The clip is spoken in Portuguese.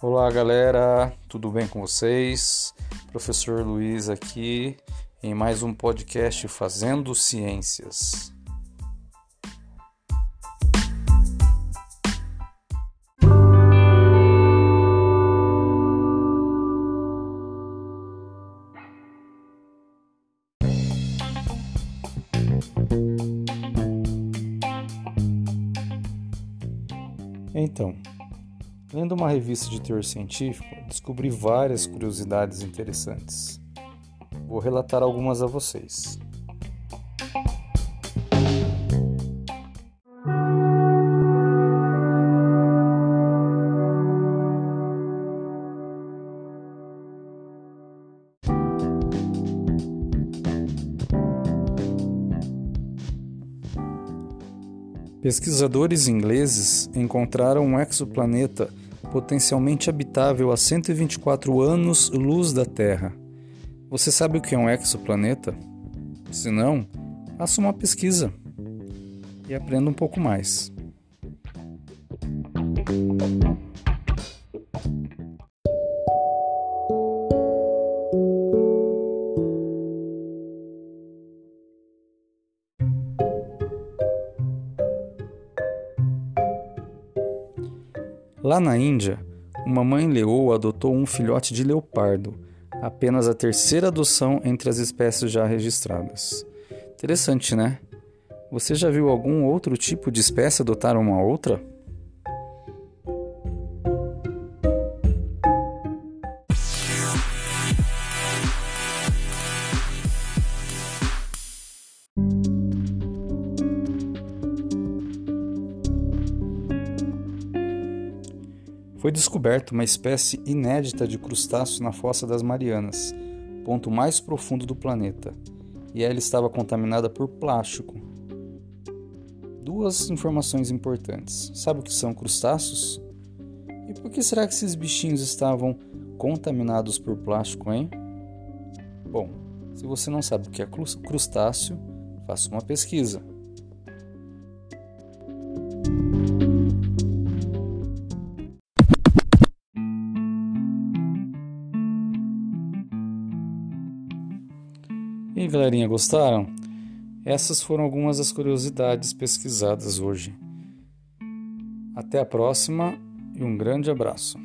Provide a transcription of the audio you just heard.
Olá galera, tudo bem com vocês? Professor Luiz aqui em mais um podcast Fazendo Ciências. Então, lendo uma revista de teor científico, descobri várias curiosidades interessantes. Vou relatar algumas a vocês. Pesquisadores ingleses encontraram um exoplaneta potencialmente habitável a 124 anos-luz da Terra. Você sabe o que é um exoplaneta? Se não, faça uma pesquisa e aprenda um pouco mais. Lá na Índia, uma mãe leoa adotou um filhote de leopardo, apenas a terceira adoção entre as espécies já registradas. Interessante, né? Você já viu algum outro tipo de espécie adotar uma outra? Foi descoberta uma espécie inédita de crustáceo na Fossa das Marianas, ponto mais profundo do planeta, e ela estava contaminada por plástico. Duas informações importantes. Sabe o que são crustáceos? E por que será que esses bichinhos estavam contaminados por plástico, hein? Bom, se você não sabe o que é crustáceo, faça uma pesquisa. E aí, galerinha, gostaram? Essas foram algumas das curiosidades pesquisadas hoje. Até a próxima e um grande abraço.